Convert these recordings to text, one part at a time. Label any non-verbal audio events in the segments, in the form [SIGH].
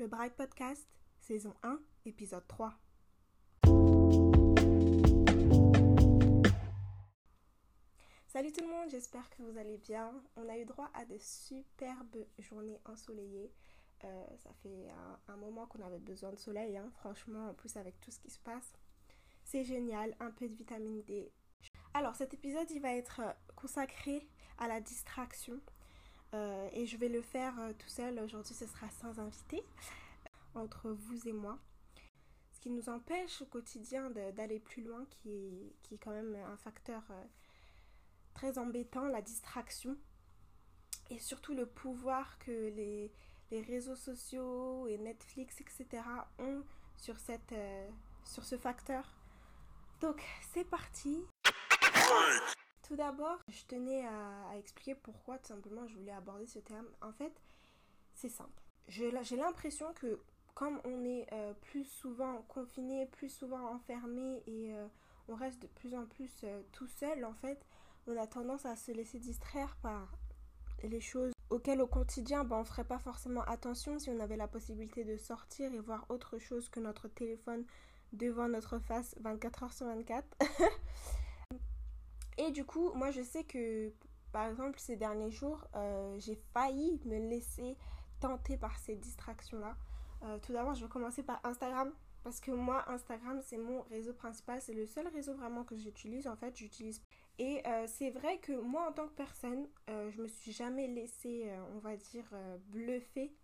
le Bright Podcast, saison 1, épisode 3. Salut tout le monde, j'espère que vous allez bien. On a eu droit à de superbes journées ensoleillées. Euh, ça fait un, moment qu'on avait besoin de soleil, hein. franchement, en plus avec tout ce qui se passe. C'est génial, un peu de vitamine D. Alors cet épisode, il va être consacré à la distraction. Euh, et je vais le faire euh, tout seul. Aujourd'hui, ce sera sans invité, entre vous et moi. Ce qui nous empêche au quotidien d'aller plus loin, qui est, quand même un facteur euh, très embêtant, la distraction. Et surtout le pouvoir que les, les réseaux sociaux et Netflix, etc. ont sur, cette, sur ce facteur. Donc, c'est parti. Tout d'abord, je tenais à, expliquer pourquoi tout simplement je voulais aborder ce terme. En fait, c'est simple. J'ai l'impression que comme on est euh, plus souvent confiné, plus souvent enfermé et euh, on reste de plus en plus euh, tout seul, en fait, on a tendance à se laisser distraire par les choses auxquelles au quotidien ben, on ne ferait pas forcément attention si on avait la possibilité de sortir et voir autre chose que notre téléphone devant notre face 24 heures sur 24. [LAUGHS] Et du coup, moi je sais que par exemple ces derniers jours, euh, j'ai failli me laisser tenter par ces distractions-là. Euh, tout d'abord, je vais commencer par Instagram. Parce que moi, Instagram, c'est mon réseau principal. C'est le seul réseau vraiment que j'utilise. En fait, j'utilise. Et euh, c'est vrai que moi, en tant que personne, je me suis jamais laissée, on va dire, bluffer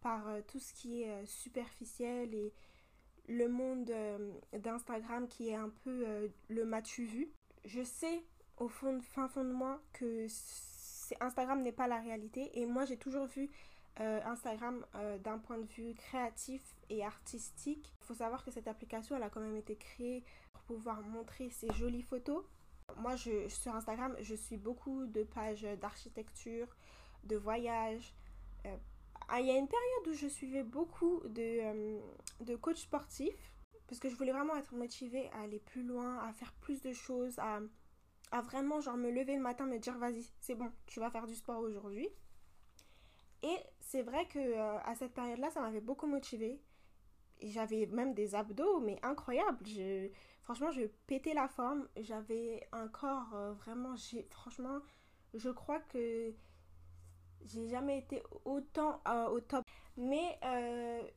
par tout ce qui est superficiel et le monde d'Instagram qui est un peu le matu vu. Je sais au fond, fin fond de moi que Instagram n'est pas la réalité. Et moi, j'ai toujours vu euh, Instagram euh, d'un point de vue créatif et artistique. Il faut savoir que cette application, elle a quand même été créée pour pouvoir montrer ses jolies photos. Moi, je, sur Instagram, je suis beaucoup de pages d'architecture, de voyage. Euh, ah, il y a une période où je suivais beaucoup de, de coachs sportifs parce que je voulais vraiment être motivée à aller plus loin, à faire plus de choses, à à vraiment genre me lever le matin, me dire vas-y, c'est bon, tu vas faire du sport aujourd'hui. Et c'est vrai que euh, à cette période-là, ça m'avait beaucoup motivée. J'avais même des abdos, mais incroyables. Je, franchement, je pétais la forme. J'avais un corps euh, vraiment. Franchement, je crois que j'ai jamais été autant euh, au top. Mais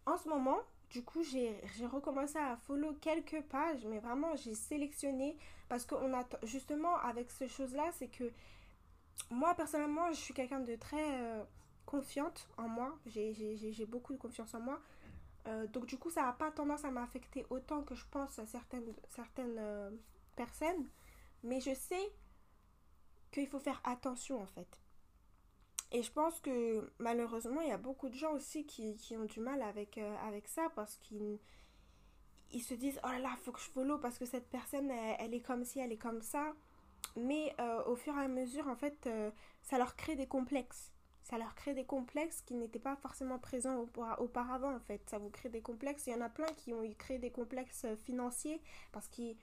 en ce moment, du coup, j'ai recommencé à follow quelques pages, mais vraiment, j'ai sélectionné parce qu'on a justement avec ces choses-là, c'est que moi, personnellement, je suis quelqu'un de très euh, confiante en moi. J'ai beaucoup de confiance en moi. Euh, donc, du coup, ça n'a pas tendance à m'affecter autant que je pense à certaines, certaines euh, personnes. Mais je sais qu'il faut faire attention, en fait. Et je pense que malheureusement, il y a beaucoup de gens aussi qui, ont du mal avec, avec ça parce qu'ils ils se disent Oh là là, faut que je follow parce que cette personne, elle, est comme ci, elle est comme ça. Mais euh, au fur et à mesure, en fait, euh, ça leur crée des complexes. Ça leur crée des complexes qui n'étaient pas forcément présents auparavant, en fait. Ça vous crée des complexes. Il y en a plein qui ont créé des complexes financiers parce qu'ils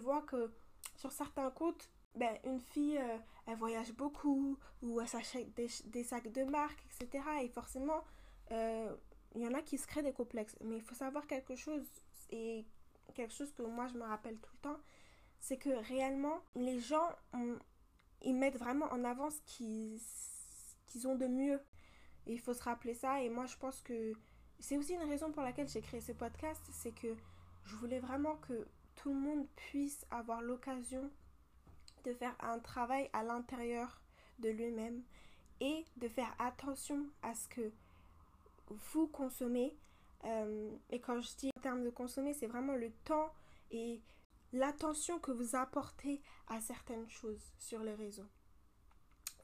voient que sur certains comptes, ben, une fille, euh, elle voyage beaucoup, ou elle s'achète des, sacs de marque, etc. Et forcément, euh, il y en a qui se créent des complexes. Mais il faut savoir quelque chose, et quelque chose que moi je me rappelle tout le temps, c'est que réellement, les gens, ils mettent vraiment en avant ce qu'ils ont de mieux. Et il faut se rappeler ça. Et moi, je pense que c'est aussi une raison pour laquelle j'ai créé ce podcast, c'est que je voulais vraiment que tout le monde puisse avoir l'occasion de faire un travail à l'intérieur de lui-même et de faire attention à ce que vous consommez. Euh, et quand je dis en termes de consommer, c'est vraiment le temps et l'attention que vous apportez à certaines choses sur les réseaux.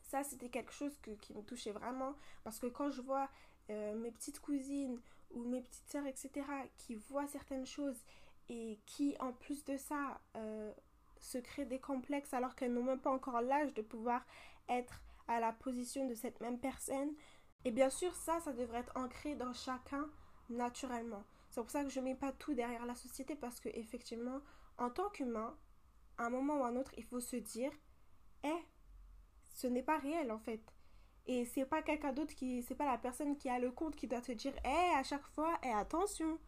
Ça, c'était quelque chose qui me touchait vraiment parce que quand je vois euh, mes petites cousines ou mes petites sœurs, etc., qui voient certaines choses et qui, en plus de ça, euh, se créent des complexes alors qu'elles n'ont même pas encore l'âge de pouvoir être à la position de cette même personne. Et bien sûr, ça, ça devrait être ancré dans chacun naturellement. C'est pour ça que je ne mets pas tout derrière la société parce que effectivement, en tant qu'humain, à un moment ou à un autre, il faut se dire, eh, ce n'est pas réel en fait. Et c'est pas quelqu'un d'autre qui. C'est pas la personne qui a le compte qui doit te dire Hé, à chaque fois, hé, attention.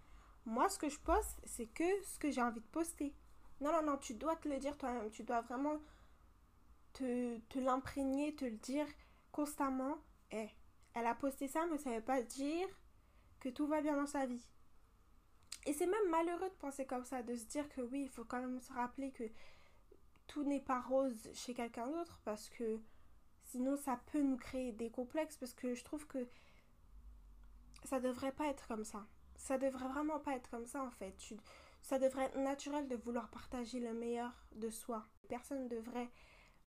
Moi, ce que je poste, c'est que ce que j'ai envie de poster. Non, non, non, tu dois te le dire toi-même. Tu dois vraiment te, te l'imprégner, te le dire constamment. Hé, elle a posté ça, mais ça veut pas dire que tout va bien dans sa vie. Et c'est même malheureux de penser comme ça, de se dire que oui, il faut quand même se rappeler que tout n'est pas rose chez quelqu'un d'autre parce que sinon ça peut nous créer des complexes parce que je trouve que ça devrait pas être comme ça. Ça devrait vraiment pas être comme ça en fait. ça devrait être naturel de vouloir partager le meilleur de soi. Personne ne devrait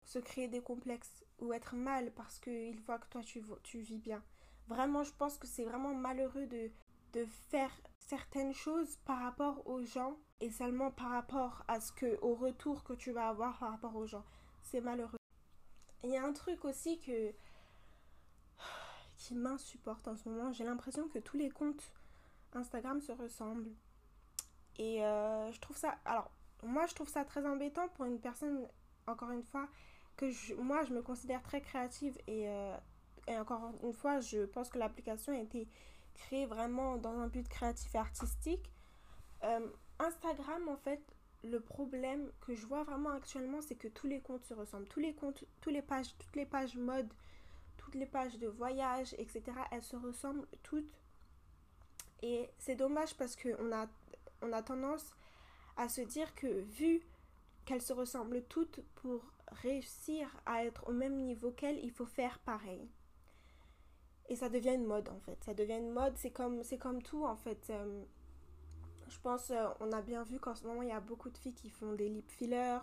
se créer des complexes ou être mal parce qu'il voit que toi tu, tu vis bien. Vraiment, je pense que c'est vraiment malheureux de, de faire certaines choses par rapport aux gens et seulement par rapport à ce que au retour que tu vas avoir par rapport aux gens. C'est malheureux. Il y a un truc aussi que qui m'insupporte en ce moment. J'ai l'impression que tous les comptes Instagram se ressemblent. Et euh, je trouve ça. Alors, moi, je trouve ça très embêtant pour une personne, encore une fois, que moi, je me considère très créative. Et, euh, et encore une fois, je pense que l'application a été créée vraiment dans un but créatif et artistique. Euh, Instagram, en fait, le problème que je vois vraiment actuellement, c'est que tous les comptes se ressemblent. Tous les comptes, tous les pages, toutes les pages mode, toutes les pages de voyage, etc., elles se ressemblent toutes. Et c'est dommage parce qu'on a, on a tendance à se dire que vu qu'elles se ressemblent toutes pour réussir à être au même niveau qu'elles, il faut faire pareil. Et ça devient une mode en fait. Ça devient une mode, c'est comme, c'est comme tout en fait. Euh, je pense, euh, on a bien vu qu'en ce moment, il y a beaucoup de filles qui font des lip fillers,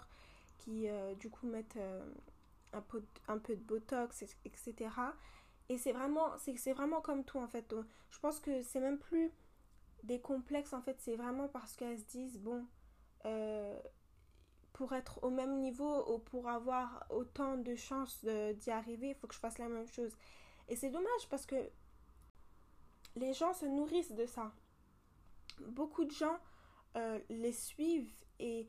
qui euh, du coup mettent un, peu, un peu de botox, etc. Et c'est vraiment, c'est vraiment comme tout en fait. je pense que c'est même plus des complexes en fait, c'est vraiment parce qu'elles se disent, bon, pour être au même niveau ou pour avoir autant de chances d'y arriver, il faut que je fasse la même chose. Et c'est dommage parce que les gens se nourrissent de ça beaucoup de gens euh, les suivent et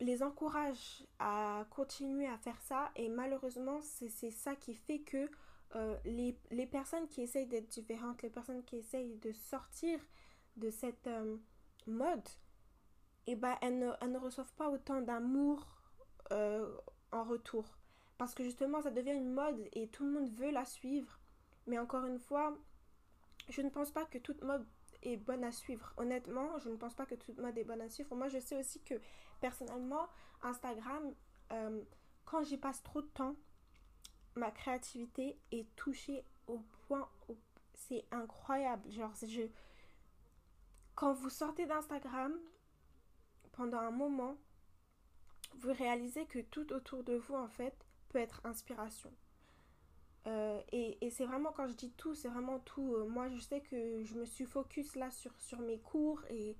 les encouragent à continuer à faire ça et malheureusement c'est ça qui fait que euh, les, les, personnes qui essayent d'être différentes, les personnes qui essayent de sortir de cette euh, mode, eh ben, elles, ne, elles ne reçoivent pas autant d'amour en retour. Parce que justement, ça devient une mode et tout le monde veut la suivre. Mais encore une fois, je ne pense pas que toute mode est bonne à suivre. Honnêtement, je ne pense pas que toute mode est bonne à suivre. Moi, je sais aussi que personnellement, Instagram, euh, quand j'y passe trop de temps, ma créativité est touchée au point où c'est incroyable. Genre, quand vous sortez d'Instagram, pendant un moment, vous réalisez que tout autour de vous, en fait, être inspiration. Euh, et, et c'est vraiment, quand je dis tout, c'est vraiment tout. Euh, moi, je sais que je me suis focus là sur, sur mes cours et,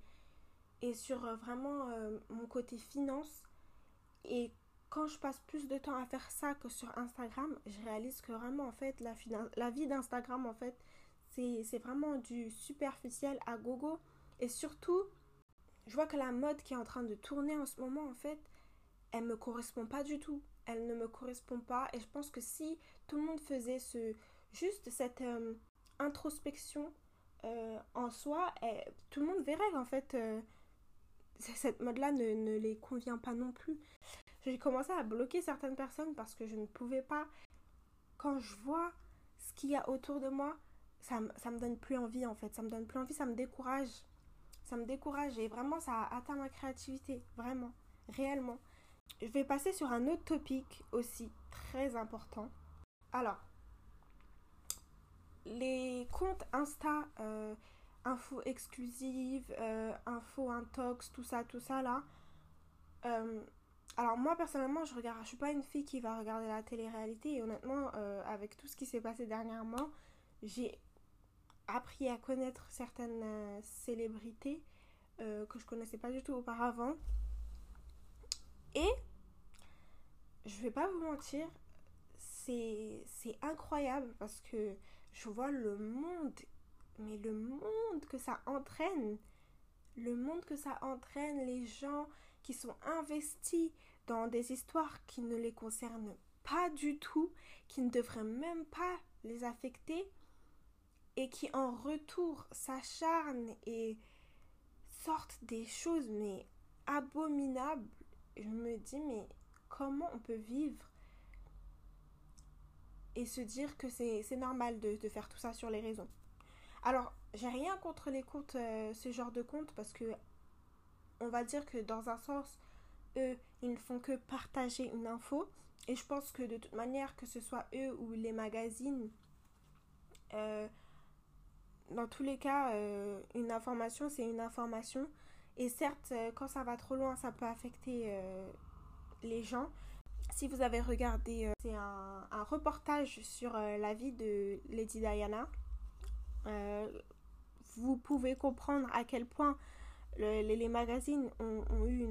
et sur euh, vraiment mon côté finance. Et quand je passe plus de temps à faire ça que sur Instagram, je réalise que vraiment, en fait, la, la vie d'Instagram, en fait, c'est vraiment du superficiel à gogo. Et surtout, je vois que la mode qui est en train de tourner en ce moment, en fait, elle me correspond pas du tout elle ne me correspond pas. Et je pense que si tout le monde faisait ce, juste cette euh, introspection euh, en soi, et, tout le monde verrait qu'en fait, euh, cette mode-là ne, ne, les convient pas non plus. J'ai commencé à bloquer certaines personnes parce que je ne pouvais pas. Quand je vois ce qu'il y a autour de moi, ça, ça me donne plus envie en fait. Ça me donne plus envie, ça me décourage. Ça me décourage et vraiment ça atteint ma créativité. Vraiment. Réellement. Je vais passer sur un autre topic aussi très important. Alors, les comptes Insta, euh, info exclusive, euh, info intox, tout ça, tout ça là. Euh, alors moi personnellement, je regarde, je suis pas une fille qui va regarder la télé-réalité et honnêtement, avec tout ce qui s'est passé dernièrement, j'ai appris à connaître certaines célébrités que je connaissais pas du tout auparavant. Et je vais pas vous mentir, c'est incroyable parce que je vois le monde, mais le monde que ça entraîne, le monde que ça entraîne, les gens qui sont investis dans des histoires qui ne les concernent pas du tout, qui ne devrait même pas les affecter et qui en retour s'acharnent et sortent des choses mais abominables. Je me dis mais comment on peut vivre et se dire que c'est normal de, faire tout ça sur les réseaux? Alors, j'ai rien contre les comptes, euh, ce genre de comptes, parce que on va dire que dans un sens, eux, ils ne font que partager une info. Et je pense que de toute manière, que ce soit eux ou les magazines, euh, dans tous les cas, euh, une information, c'est une information. Et certes, quand ça va trop loin, ça peut affecter les gens. Si vous avez regardé, euh, c'est un, reportage sur euh, la vie de Lady Diana. Euh, vous pouvez comprendre à quel point les, magazines ont, eu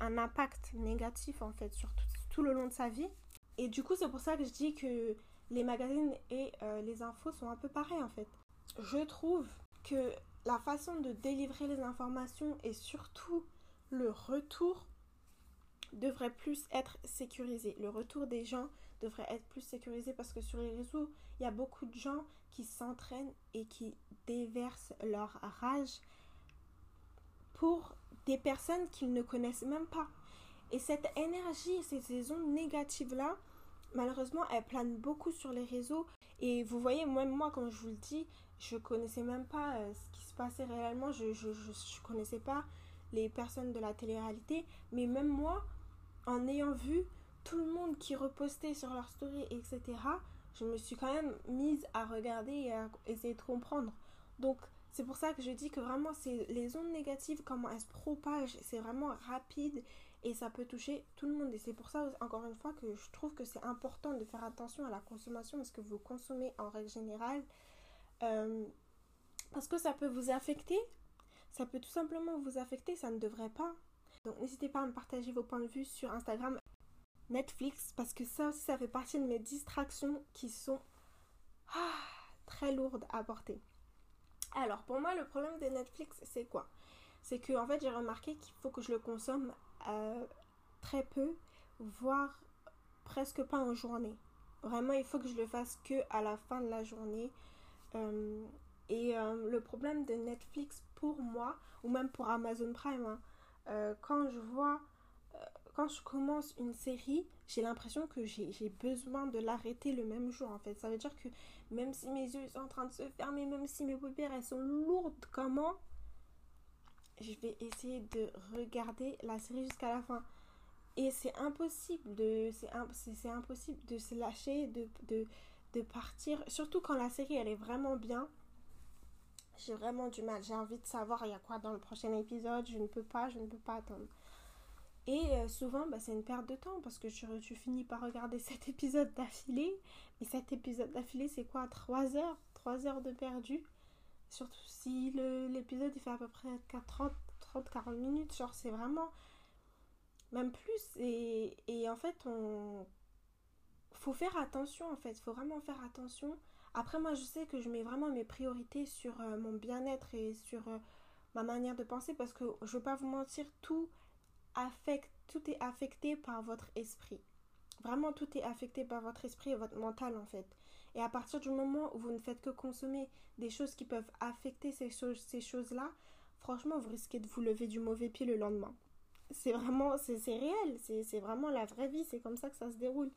un impact négatif en fait sur tout, le long de sa vie. Et du coup, c'est pour ça que je dis que les magazines et les infos sont un peu pareils en fait. Je trouve que la façon de délivrer les informations et surtout le retour devrait plus être sécurisé. Le retour des gens devrait être plus sécurisé parce que sur les réseaux, il y a beaucoup de gens qui s'entraînent et qui déversent leur rage pour des personnes qu'ils ne connaissent même pas. Et cette énergie, ces ondes négatives-là, malheureusement, elles planent beaucoup sur les réseaux. Et vous voyez, moi, quand je vous le dis, je connaissais même pas euh, passait réellement. Je, je, je connaissais pas les personnes de la télé-réalité. Mais même moi, en ayant vu tout le monde qui repostait sur leur story, etc., je me suis quand même mise à regarder et à essayer de comprendre. Donc, c'est pour ça que je dis que vraiment, c'est les ondes négatives, comment elles se propagent, c'est vraiment rapide et ça peut toucher tout le monde. Et c'est pour ça, encore une fois, que je trouve que c'est important de faire attention à la consommation de ce que vous consommez en règle générale. Euh, parce que ça peut vous affecter. Ça peut tout simplement vous affecter, ça ne devrait pas. Donc n'hésitez pas à me partager vos points de vue sur Instagram, Netflix, parce que ça aussi, ça fait partie de mes distractions qui sont ah, très lourdes à porter. Alors pour moi, le problème de Netflix, c'est quoi? C'est que en fait, j'ai remarqué qu'il faut que je le consomme euh, très peu, voire presque pas en journée. Vraiment, il faut que je le fasse que à la fin de la journée. Euh, et euh, le problème de Netflix pour moi, ou même pour Amazon Prime, hein, euh, quand je vois, euh, quand je commence une série, j'ai l'impression que j'ai besoin de l'arrêter le même jour en fait. Ça veut dire que même si mes yeux sont en train de se fermer, même si mes paupières elles sont lourdes, comment je vais essayer de regarder la série jusqu'à la fin? Et c'est impossible de c'est impossible de se lâcher, de, de, de partir, surtout quand la série elle est vraiment bien j'ai vraiment du mal. J'ai envie de savoir il y a quoi dans le prochain épisode. Je ne peux pas, je ne peux pas attendre. Et euh, souvent, bah, c'est une perte de temps parce que tu, finis par regarder [LAUGHS] cet épisode d'affilée. Mais cet épisode d'affilée, c'est quoi? 3 heures? 3 heures de perdu? Surtout si l'épisode il fait à peu près 30-40 minutes. Genre, c'est vraiment. Même plus. Et, et en fait, on. Faut faire attention en fait. Faut vraiment faire attention après, moi, je sais que je mets vraiment mes priorités sur euh, mon bien-être et sur euh, ma manière de penser parce que je ne veux pas vous mentir, tout, est affecté par votre esprit. Vraiment, tout est affecté par votre esprit et votre mental en fait. Et à partir du moment où vous ne faites que consommer des choses qui peuvent affecter ces, choses, ces choses-là, franchement, vous risquez de vous lever du mauvais pied le lendemain. C'est vraiment, c'est réel, c'est vraiment la vraie vie, c'est comme ça que ça se déroule.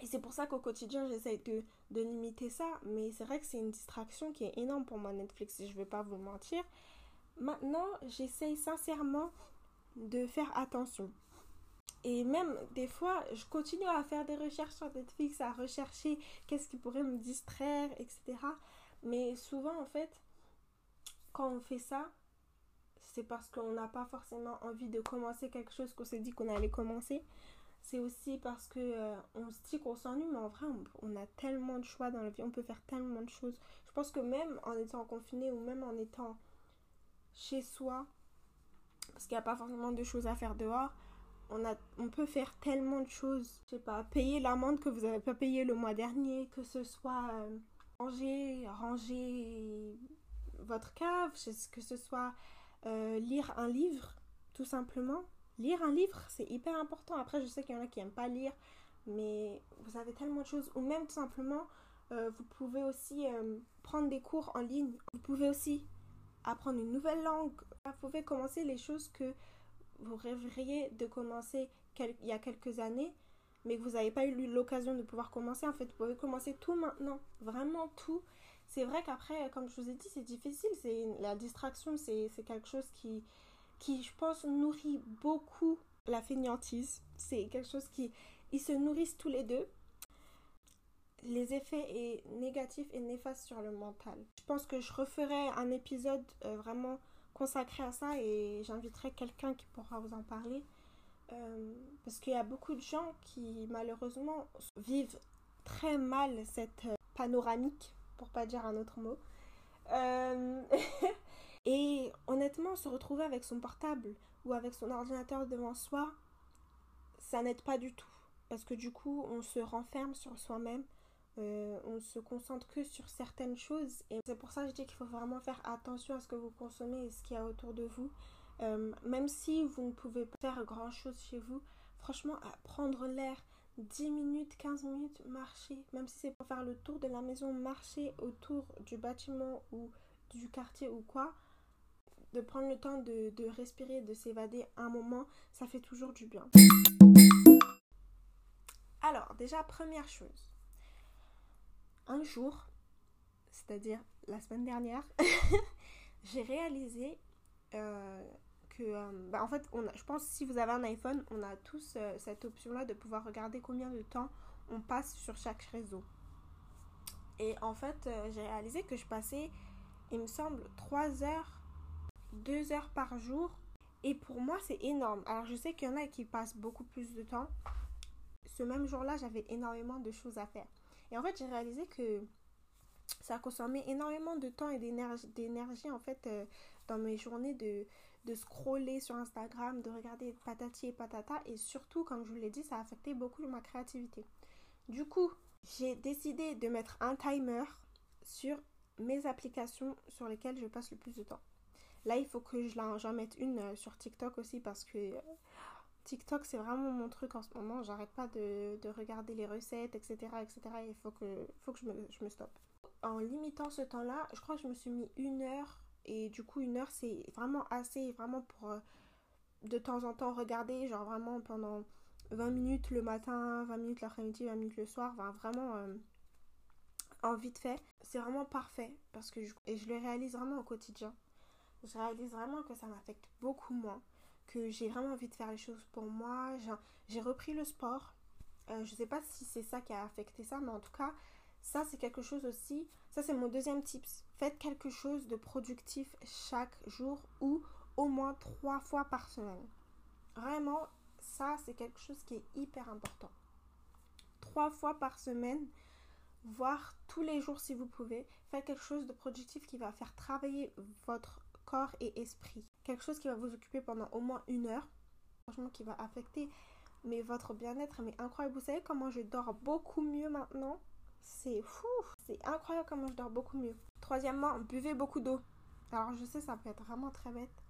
Et c'est pour ça qu'au quotidien, j'essaie de, de, limiter ça. Mais c'est vrai que c'est une distraction qui est énorme pour moi, Netflix, si je ne vais pas vous mentir. Maintenant, j'essaie sincèrement de faire attention. Et même des fois, je continue à faire des recherches sur Netflix, à rechercher qu'est-ce qui pourrait me distraire, etc. Mais souvent, en fait, quand on fait ça, c'est parce qu'on n'a pas forcément envie de commencer quelque chose qu'on s'est dit qu'on allait commencer c'est aussi parce que euh, on se dit qu'on s'ennuie, mais en vrai, on, a tellement de choix dans la vie, on peut faire tellement de choses. Je pense que même en étant confiné ou même en étant chez soi, parce qu'il n'y a pas forcément de choses à faire dehors, on, a, on peut faire tellement de choses. Je sais pas, payer l'amende que vous n'avez pas payé le mois dernier, que ce soit euh, ranger, ranger votre cave, que ce soit euh, lire un livre, tout simplement lire un livre, c'est hyper important. Après, je sais qu'il y en a qui n'aiment pas lire, mais vous avez tellement de choses. Ou même tout simplement, euh, vous pouvez aussi euh, prendre des cours en ligne. Vous pouvez aussi apprendre une nouvelle langue. Vous pouvez commencer les choses que vous rêveriez de commencer il y a quelques années, mais que vous n'avez pas eu l'occasion de pouvoir commencer. En fait, vous pouvez commencer tout maintenant. Vraiment tout. C'est vrai qu'après, comme je vous ai dit, c'est difficile. C'est la distraction, c'est quelque chose qui, qui, je pense, nourrit beaucoup la fainéantise. C'est quelque chose qui... Ils se nourrissent tous les deux. Les effets négatifs et néfastes sur le mental. Je pense que je referai un épisode euh, vraiment consacré à ça et j'inviterai quelqu'un qui pourra vous en parler. Euh, parce qu'il y a beaucoup de gens qui malheureusement vivent très mal cette euh, panoramique, pour pas dire un autre mot. [LAUGHS] Et honnêtement, se retrouver avec son portable ou avec son ordinateur devant soi, ça n'aide pas du tout. Parce que du coup, on se renferme sur soi-même, euh, on se concentre que sur certaines choses. Et c'est pour ça que je dis qu'il faut vraiment faire attention à ce que vous consommez et ce qu'il y a autour de vous. Euh, même si vous ne pouvez pas faire grand-chose chez vous, franchement, prendre l'air, 10 minutes, 15 minutes, marcher, même si c'est pour faire le tour de la maison, marcher autour du bâtiment ou du quartier ou quoi, de prendre le temps de, respirer, de s'évader un moment, ça fait toujours du bien. Alors, déjà, première chose. Un jour, c'est-à-dire la semaine dernière, [LAUGHS] j'ai réalisé euh, que, euh, bah, en fait, je pense si vous avez un iPhone, on a tous euh, cette option-là de pouvoir regarder combien de temps on passe sur chaque réseau. Et en fait, j'ai réalisé que je passais, il me semble, 3 heures deux heures par jour. Et pour moi, c'est énorme. Alors, je sais qu'il y en a qui passent beaucoup plus de temps. Ce même jour-là, j'avais énormément de choses à faire. Et en fait, j'ai réalisé que ça consommait énormément de temps et d'énergie, en fait, euh, dans mes journées de, de scroller sur Instagram, de regarder patati et patata. Et surtout, comme je vous l'ai dit, ça a affecté beaucoup ma créativité. Du coup, j'ai décidé de mettre un timer sur mes applications sur lesquelles je passe le plus de temps. Là, il faut que j'en mette une euh, sur TikTok aussi parce que euh, TikTok, c'est vraiment mon truc en ce moment. J'arrête pas de, regarder les recettes, etc. etc. Il faut que, faut que je, me, je me stoppe. En limitant ce temps-là, je crois que je me suis mis une heure. Et du coup, une heure, c'est vraiment assez, vraiment pour euh, de temps en temps regarder, genre vraiment pendant 20 minutes le matin, 20 minutes l'après-midi, 20 minutes le soir. vraiment en vite fait. C'est vraiment parfait parce que et je le réalise vraiment au quotidien je réalise vraiment que ça m'affecte beaucoup moins, que j'ai vraiment envie de faire les choses pour moi. J'ai repris le sport. Euh, je ne sais pas si c'est ça qui a affecté ça, mais en tout cas, ça c'est quelque chose aussi. Ça c'est mon deuxième tips. Faites quelque chose de productif chaque jour ou au moins trois fois par semaine. Vraiment, ça c'est quelque chose qui est hyper important. Trois fois par semaine, voire tous les jours si vous pouvez, faites quelque chose de productif qui va faire travailler votre corps et esprit. Quelque chose qui va vous occuper pendant au moins une heure. Franchement, qui va affecter mais votre bien-être, mais incroyable. Vous savez comment je dors beaucoup mieux maintenant? C'est fou C'est incroyable comment je dors beaucoup mieux. Troisièmement, buvez beaucoup d'eau. Alors je sais, ça peut être vraiment très bête.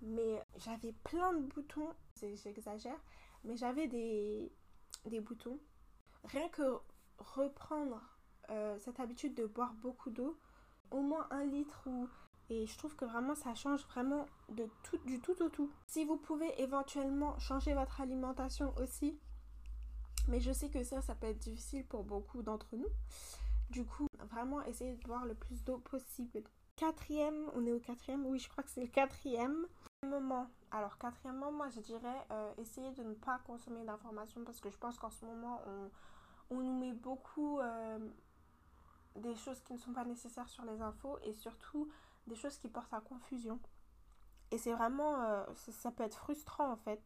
Mais j'avais plein de boutons. J'exagère. Mais j'avais des, des boutons. Rien que reprendre euh, cette habitude de boire beaucoup d'eau, au moins un litre ou et je trouve que vraiment ça change vraiment de tout, du tout au tout. Si vous pouvez éventuellement changer votre alimentation aussi, mais je sais que ça, ça peut être difficile pour beaucoup d'entre nous. Du coup, vraiment essayez de boire le plus d'eau possible. Quatrième, on est au quatrième, oui je crois que c'est le quatrième moment. Alors quatrièmement, moi je dirais euh, essayer de ne pas consommer d'informations parce que je pense qu'en ce moment on, on, nous met beaucoup euh, des choses qui ne sont pas nécessaires sur les infos et surtout des choses qui portent à confusion. Et c'est vraiment, euh, ça, peut être frustrant en fait.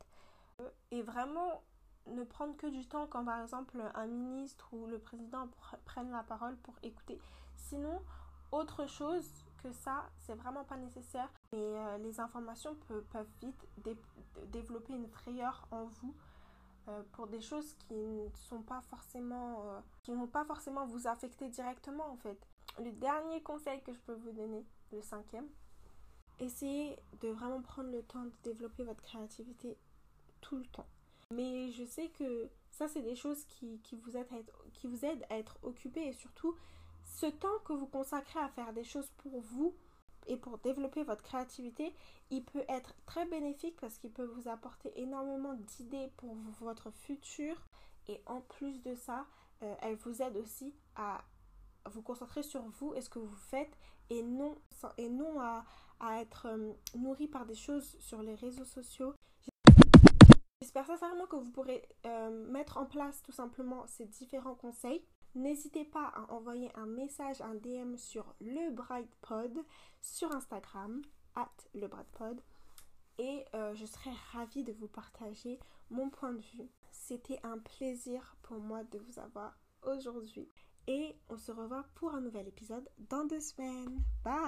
Et vraiment ne prendre que du temps quand par exemple un ministre ou le président prennent la parole pour écouter. Sinon, autre chose que ça, c'est vraiment pas nécessaire. Et euh, les informations peuvent, vite développer une frayeur en vous euh, pour des choses qui ne sont pas forcément, qui vont pas forcément vous affecter directement en fait. Le dernier conseil que je peux vous donner, le cinquième, essayez de vraiment prendre le temps de développer votre créativité tout le temps. Mais je sais que ça, c'est des choses qui, vous aident à être, qui occupé et surtout, ce temps que vous consacrez à faire des choses pour vous et pour développer votre créativité, il peut être très bénéfique parce qu'il peut vous apporter énormément d'idées pour votre futur. Et en plus de ça, euh, elle vous aide aussi à vous concentrer sur vous et ce que vous faites et non, et non à, être euh, nourri par des choses sur les réseaux sociaux. J'espère sincèrement que vous pourrez euh, mettre en place tout simplement ces différents conseils. N'hésitez pas à envoyer un message, un DM sur le Pod sur Instagram, at le Pod. Et euh, je serai ravie de vous partager mon point de vue. C'était un plaisir pour moi de vous avoir aujourd'hui. Et on se revoit pour un nouvel épisode dans deux semaines. Bye